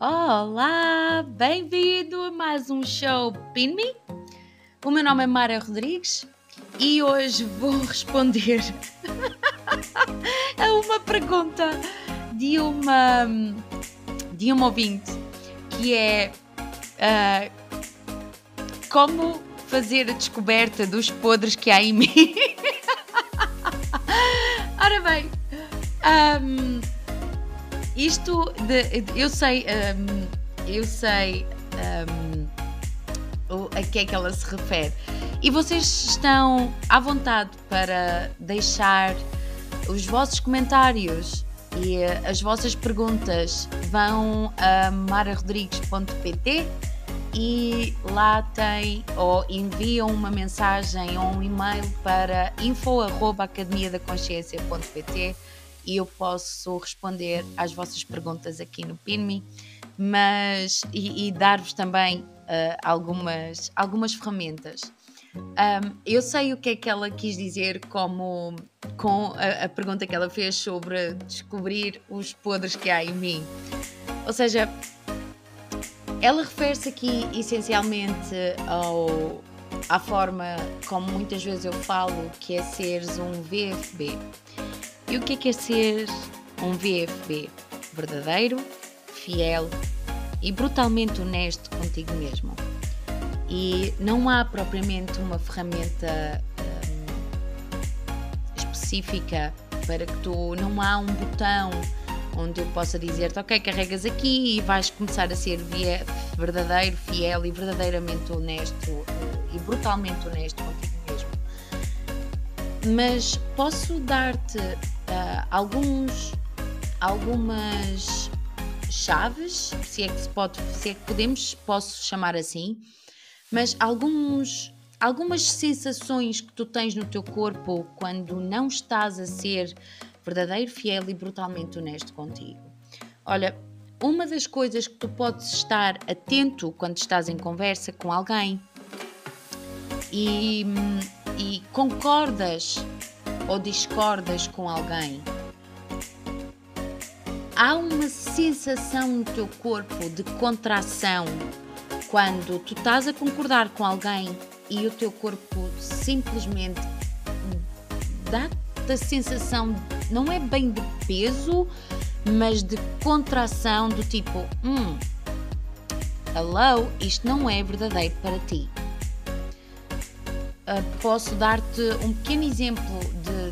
Olá, bem-vindo a mais um show Pin Me. O meu nome é Mara Rodrigues e hoje vou responder a uma pergunta de uma de uma ouvinte que é uh, como fazer a descoberta dos podres que há em mim. Ora bem, um, isto de, eu sei, um, eu sei um, a que é que ela se refere. E vocês estão à vontade para deixar os vossos comentários e as vossas perguntas vão a mararodrigues.pt e lá tem ou enviam uma mensagem ou um e-mail para info@academiadaconsciência.pt e eu posso responder às vossas perguntas aqui no PINME, mas e, e dar-vos também uh, algumas, algumas ferramentas. Um, eu sei o que é que ela quis dizer como com a, a, pergunta que ela fez sobre descobrir os podres que há em mim. Ou seja, ela refere-se aqui essencialmente ao, à forma como muitas vezes eu falo que é seres um VFB. E o que é que é ser um VFB? Verdadeiro, fiel e brutalmente honesto contigo mesmo. E não há propriamente uma ferramenta hum, específica para que tu. Não há um botão onde eu possa dizer-te, ok, carregas aqui e vais começar a ser verdadeiro, fiel e verdadeiramente honesto eh, e brutalmente honesto contigo mesmo. Mas posso dar-te uh, alguns, algumas chaves, se é que se pode, se é que podemos, posso chamar assim, mas alguns algumas sensações que tu tens no teu corpo quando não estás a ser verdadeiro, fiel e brutalmente honesto contigo. Olha, uma das coisas que tu podes estar atento quando estás em conversa com alguém e, e concordas ou discordas com alguém, há uma sensação no teu corpo de contração quando tu estás a concordar com alguém e o teu corpo simplesmente dá-te a sensação não é bem de peso, mas de contração do tipo, hum, hello, isto não é verdadeiro para ti. Uh, posso dar-te um pequeno exemplo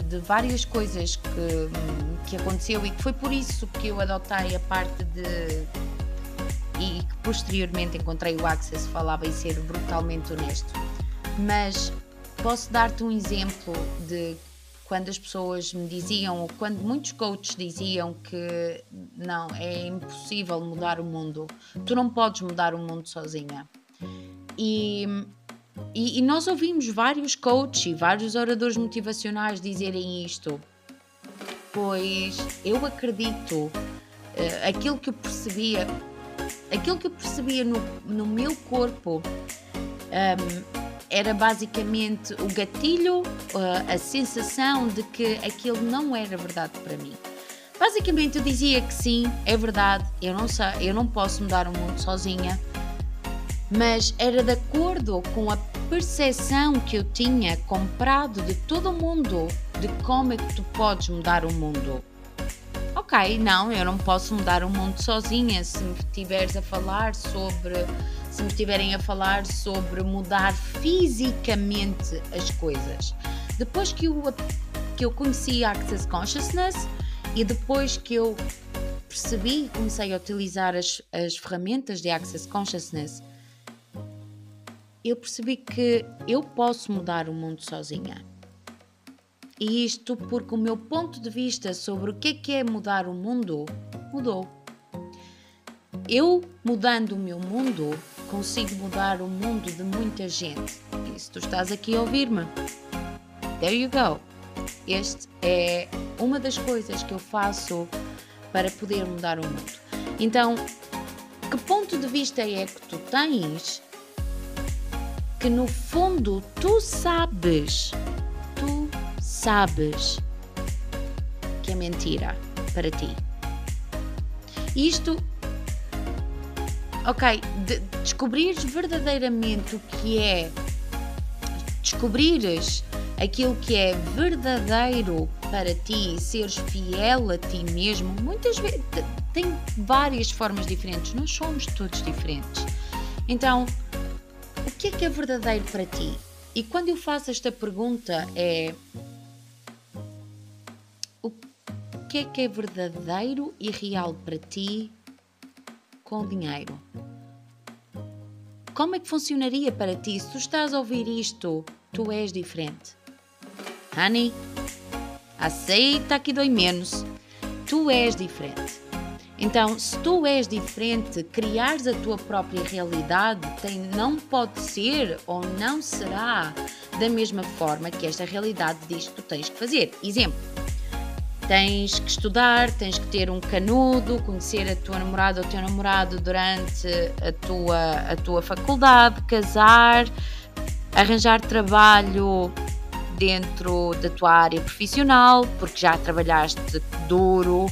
de, várias coisas que, que aconteceu e que foi por isso que eu adotei a parte de e que posteriormente encontrei o Access falava em ser brutalmente honesto. Mas posso dar-te um exemplo de quando as pessoas me diziam, ou quando muitos coaches diziam que não, é impossível mudar o mundo, tu não podes mudar o mundo sozinha. E, e, e nós ouvimos vários coaches e vários oradores motivacionais dizerem isto, pois eu acredito, uh, aquilo que eu percebia, aquilo que eu percebia no, no meu corpo. Um, era basicamente o gatilho, a sensação de que aquilo não era verdade para mim. Basicamente eu dizia que sim, é verdade, eu não sei, eu não posso mudar o mundo sozinha, mas era de acordo com a percepção que eu tinha comprado de todo mundo de como é que tu podes mudar o mundo. Ok, não, eu não posso mudar o mundo sozinha. Se me estiveres a falar sobre se me estiverem a falar sobre mudar fisicamente as coisas. Depois que eu, que eu conheci Access Consciousness e depois que eu percebi e comecei a utilizar as, as ferramentas de Access Consciousness, eu percebi que eu posso mudar o mundo sozinha. E isto porque o meu ponto de vista sobre o que é, que é mudar o mundo mudou. Eu mudando o meu mundo, consigo mudar o mundo de muita gente. E se tu estás aqui a ouvir-me, there you go. Este é uma das coisas que eu faço para poder mudar o mundo. Então, que ponto de vista é que tu tens que no fundo tu sabes, tu sabes que é mentira para ti? Isto ok, de, descobrires verdadeiramente o que é, descobrires aquilo que é verdadeiro para ti, seres fiel a ti mesmo, muitas vezes tem várias formas diferentes, nós somos todos diferentes. Então, que é que é verdadeiro para ti? E quando eu faço esta pergunta é o que é que é verdadeiro e real para ti com dinheiro? Como é que funcionaria para ti se tu estás a ouvir isto, tu és diferente? Honey, aceita que dói menos. Tu és diferente. Então, se tu és diferente, criares a tua própria realidade tem, não pode ser ou não será da mesma forma que esta realidade diz que tu tens que fazer. Exemplo, tens que estudar, tens que ter um canudo, conhecer a tua namorada ou teu namorado durante a tua, a tua faculdade, casar, arranjar trabalho dentro da tua área profissional, porque já trabalhaste duro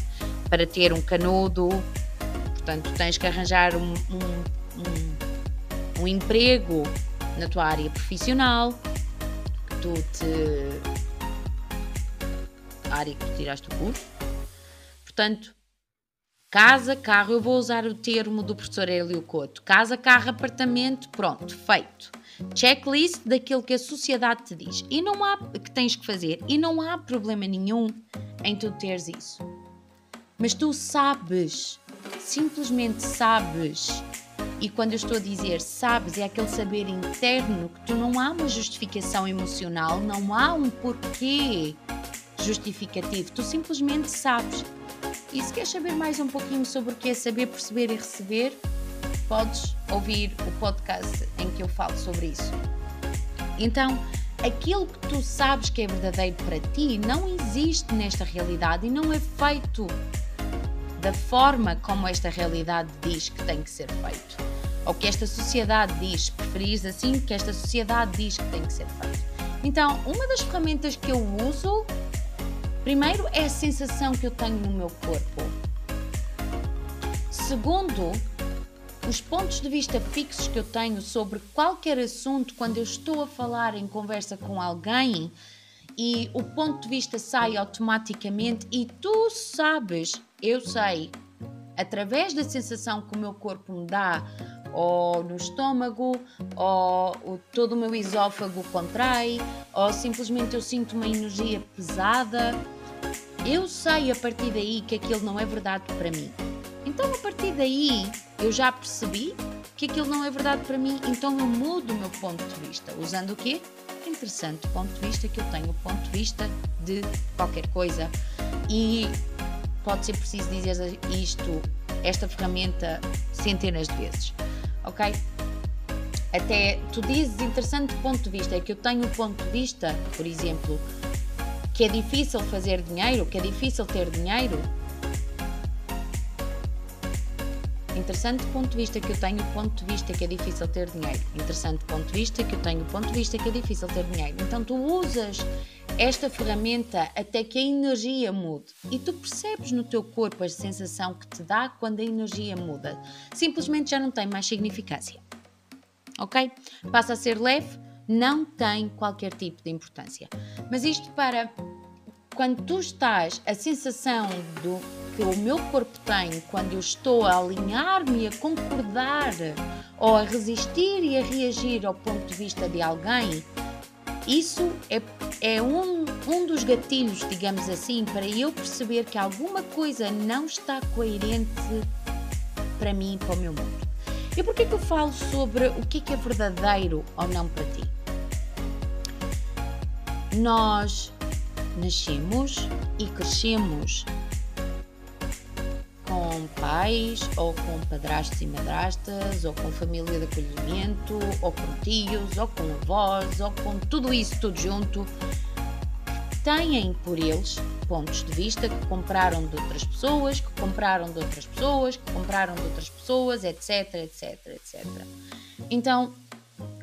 para ter um canudo, portanto, tens que arranjar um, um, um, um emprego na tua área profissional, que tu te. a área que tu tiraste o curso. Portanto, casa, carro, eu vou usar o termo do professor Helio Couto. Casa, carro, apartamento, pronto, feito. Checklist daquilo que a sociedade te diz. E não há que tens que fazer. E não há problema nenhum em tu teres isso. Mas tu sabes, simplesmente sabes. E quando eu estou a dizer sabes, é aquele saber interno que tu não há uma justificação emocional, não há um porquê justificativo, tu simplesmente sabes. E se queres saber mais um pouquinho sobre o que é saber, perceber e receber, podes ouvir o podcast em que eu falo sobre isso. Então, aquilo que tu sabes que é verdadeiro para ti não existe nesta realidade e não é feito da forma como esta realidade diz que tem que ser feito. Ou que esta sociedade diz, preferis assim, que esta sociedade diz que tem que ser feito. Então, uma das ferramentas que eu uso, primeiro, é a sensação que eu tenho no meu corpo. Segundo, os pontos de vista fixos que eu tenho sobre qualquer assunto quando eu estou a falar em conversa com alguém e o ponto de vista sai automaticamente e tu sabes eu sei, através da sensação que o meu corpo me dá, ou no estômago, ou todo o meu esófago contrai, ou simplesmente eu sinto uma energia pesada, eu sei a partir daí que aquilo não é verdade para mim. Então, a partir daí, eu já percebi que aquilo não é verdade para mim, então eu mudo o meu ponto de vista. Usando o quê? Interessante ponto de vista que eu tenho, o ponto de vista de qualquer coisa. E pode ser preciso dizer isto, esta ferramenta, centenas de vezes, ok? Até tu dizes interessante ponto de vista, é que eu tenho um ponto de vista, por exemplo, que é difícil fazer dinheiro, que é difícil ter dinheiro, Interessante ponto de vista que eu tenho ponto de vista que é difícil ter dinheiro. Interessante ponto de vista que eu tenho ponto de vista que é difícil ter dinheiro. Então tu usas esta ferramenta até que a energia mude e tu percebes no teu corpo a sensação que te dá quando a energia muda. Simplesmente já não tem mais significância. Ok? Passa a ser leve, não tem qualquer tipo de importância. Mas isto para quando tu estás, a sensação do que o meu corpo tem quando eu estou a alinhar-me, a concordar ou a resistir e a reagir ao ponto de vista de alguém, isso é, é um, um dos gatilhos, digamos assim, para eu perceber que alguma coisa não está coerente para mim e para o meu mundo. E porquê que eu falo sobre o é, que é verdadeiro ou não para ti? Nós nascemos e crescemos com pais, ou com padrastos e madrastas, ou com família de acolhimento, ou com tios, ou com avós, ou com tudo isso tudo junto, têm por eles pontos de vista que compraram de outras pessoas, que compraram de outras pessoas, que compraram de outras pessoas, etc, etc, etc. Então,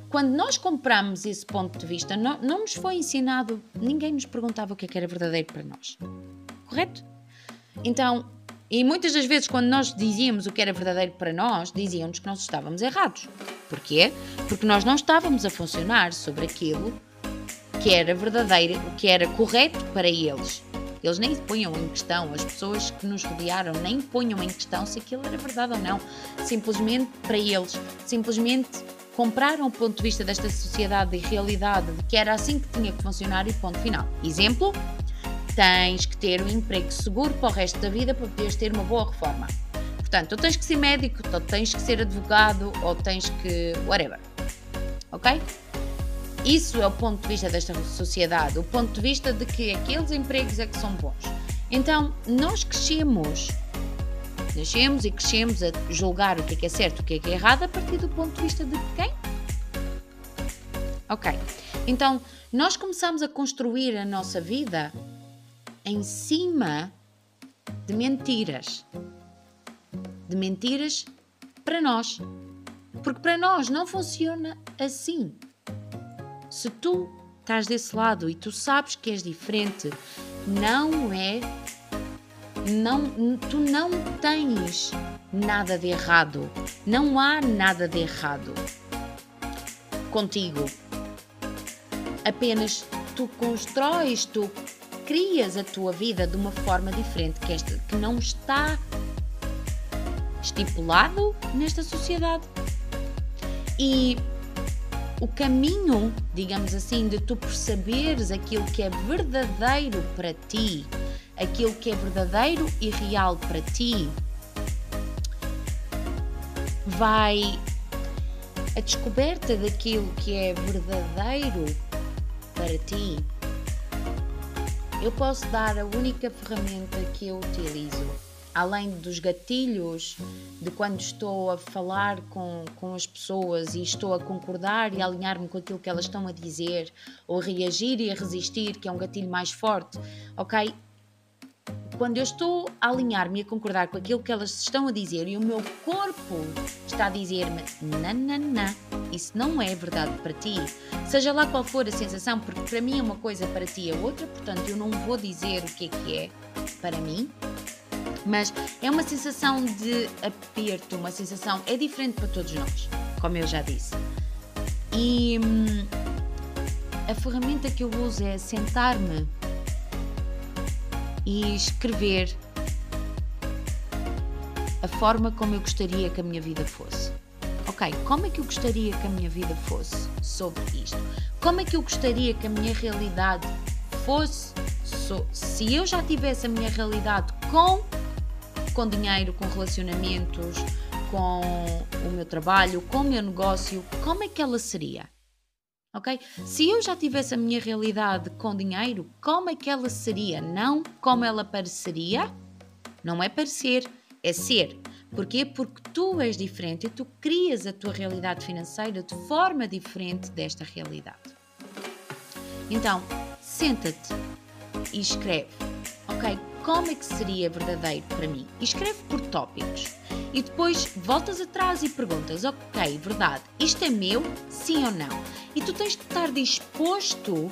quando nós compramos esse ponto de vista, não, não nos foi ensinado, ninguém nos perguntava o que, é que era verdadeiro para nós. Correto? Então, E muitas das vezes, quando nós dizíamos o que era verdadeiro para nós, diziam-nos que nós estávamos errados. Porquê? Porque nós não estávamos a funcionar sobre aquilo que era verdadeiro, que era correto para eles. Eles nem ponham em questão, as pessoas que nos rodearam nem ponham em questão se aquilo era verdade ou não. Simplesmente para eles, simplesmente compraram o ponto de vista desta sociedade e realidade de que era assim que tinha que funcionar e ponto final. Exemplo, tens que ter um emprego seguro para o resto da vida para poderes ter uma boa reforma. Portanto, ou tens que ser médico, ou tens que ser advogado, ou tens que. whatever. Ok? Isso é o ponto de vista desta sociedade, o ponto de vista de que aqueles empregos é que são bons. Então, nós crescemos, nascemos e crescemos a julgar o que é que é certo e o que é que é errado a partir do ponto de vista de quem? Ok. Então, nós começamos a construir a nossa vida em cima de mentiras. De mentiras para nós. Porque para nós não funciona assim. Se tu estás desse lado e tu sabes que és diferente, não é. Não, tu não tens nada de errado. Não há nada de errado contigo. Apenas tu constróis, tu crias a tua vida de uma forma diferente que, esta, que não está estipulado nesta sociedade. E o caminho, digamos assim, de tu perceberes aquilo que é verdadeiro para ti, aquilo que é verdadeiro e real para ti, vai a descoberta daquilo que é verdadeiro para ti eu posso dar a única ferramenta que eu utilizo, além dos gatilhos de quando estou a falar com, com as pessoas e estou a concordar e alinhar-me com aquilo que elas estão a dizer, ou reagir e a resistir, que é um gatilho mais forte, ok? Quando eu estou a alinhar-me e a concordar com aquilo que elas estão a dizer e o meu corpo está a dizer-me nananã, isso não é verdade para ti, seja lá qual for a sensação, porque para mim é uma coisa, para ti é outra, portanto eu não vou dizer o que é que é para mim, mas é uma sensação de aperto, uma sensação, é diferente para todos nós, como eu já disse. E hum, a ferramenta que eu uso é sentar-me e escrever a forma como eu gostaria que a minha vida fosse. Ok, como é que eu gostaria que a minha vida fosse sobre isto? Como é que eu gostaria que a minha realidade fosse so se eu já tivesse a minha realidade com com dinheiro, com relacionamentos, com o meu trabalho, com o meu negócio, como é que ela seria? Ok? Se eu já tivesse a minha realidade com dinheiro, como é que ela seria? Não como ela pareceria. Não é parecer, é ser. Porquê? Porque tu és diferente e tu crias a tua realidade financeira de forma diferente desta realidade. Então, senta-te e escreve, ok? Como é que seria verdadeiro para mim? E escreve por tópicos. E depois voltas atrás e perguntas, ok, verdade, isto é meu, sim ou não? E tu tens de estar disposto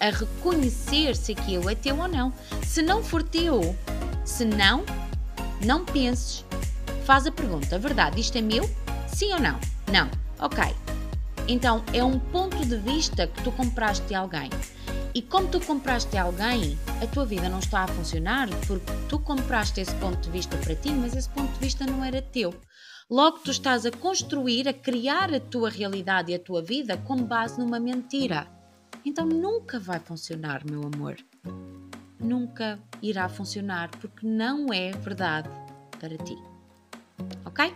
a reconhecer se aquilo é teu ou não. Se não for teu, se não, não penses. Faz a pergunta: verdade, isto é meu? Sim ou não? Não. Ok. Então é um ponto de vista que tu compraste a alguém. E como tu compraste a alguém, a tua vida não está a funcionar porque tu compraste esse ponto de vista para ti, mas esse ponto de vista não era teu. Logo, tu estás a construir, a criar a tua realidade e a tua vida com base numa mentira. Então nunca vai funcionar, meu amor. Nunca irá funcionar porque não é verdade para ti. Ok?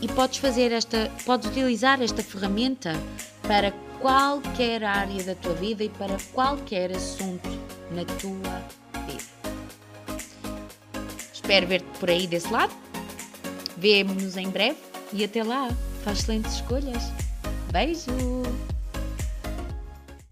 E podes fazer esta, podes utilizar esta ferramenta para qualquer área da tua vida e para qualquer assunto na tua vida. Espero ver-te por aí desse lado Vemo-nos em breve e até lá. Faz excelentes escolhas. Beijo!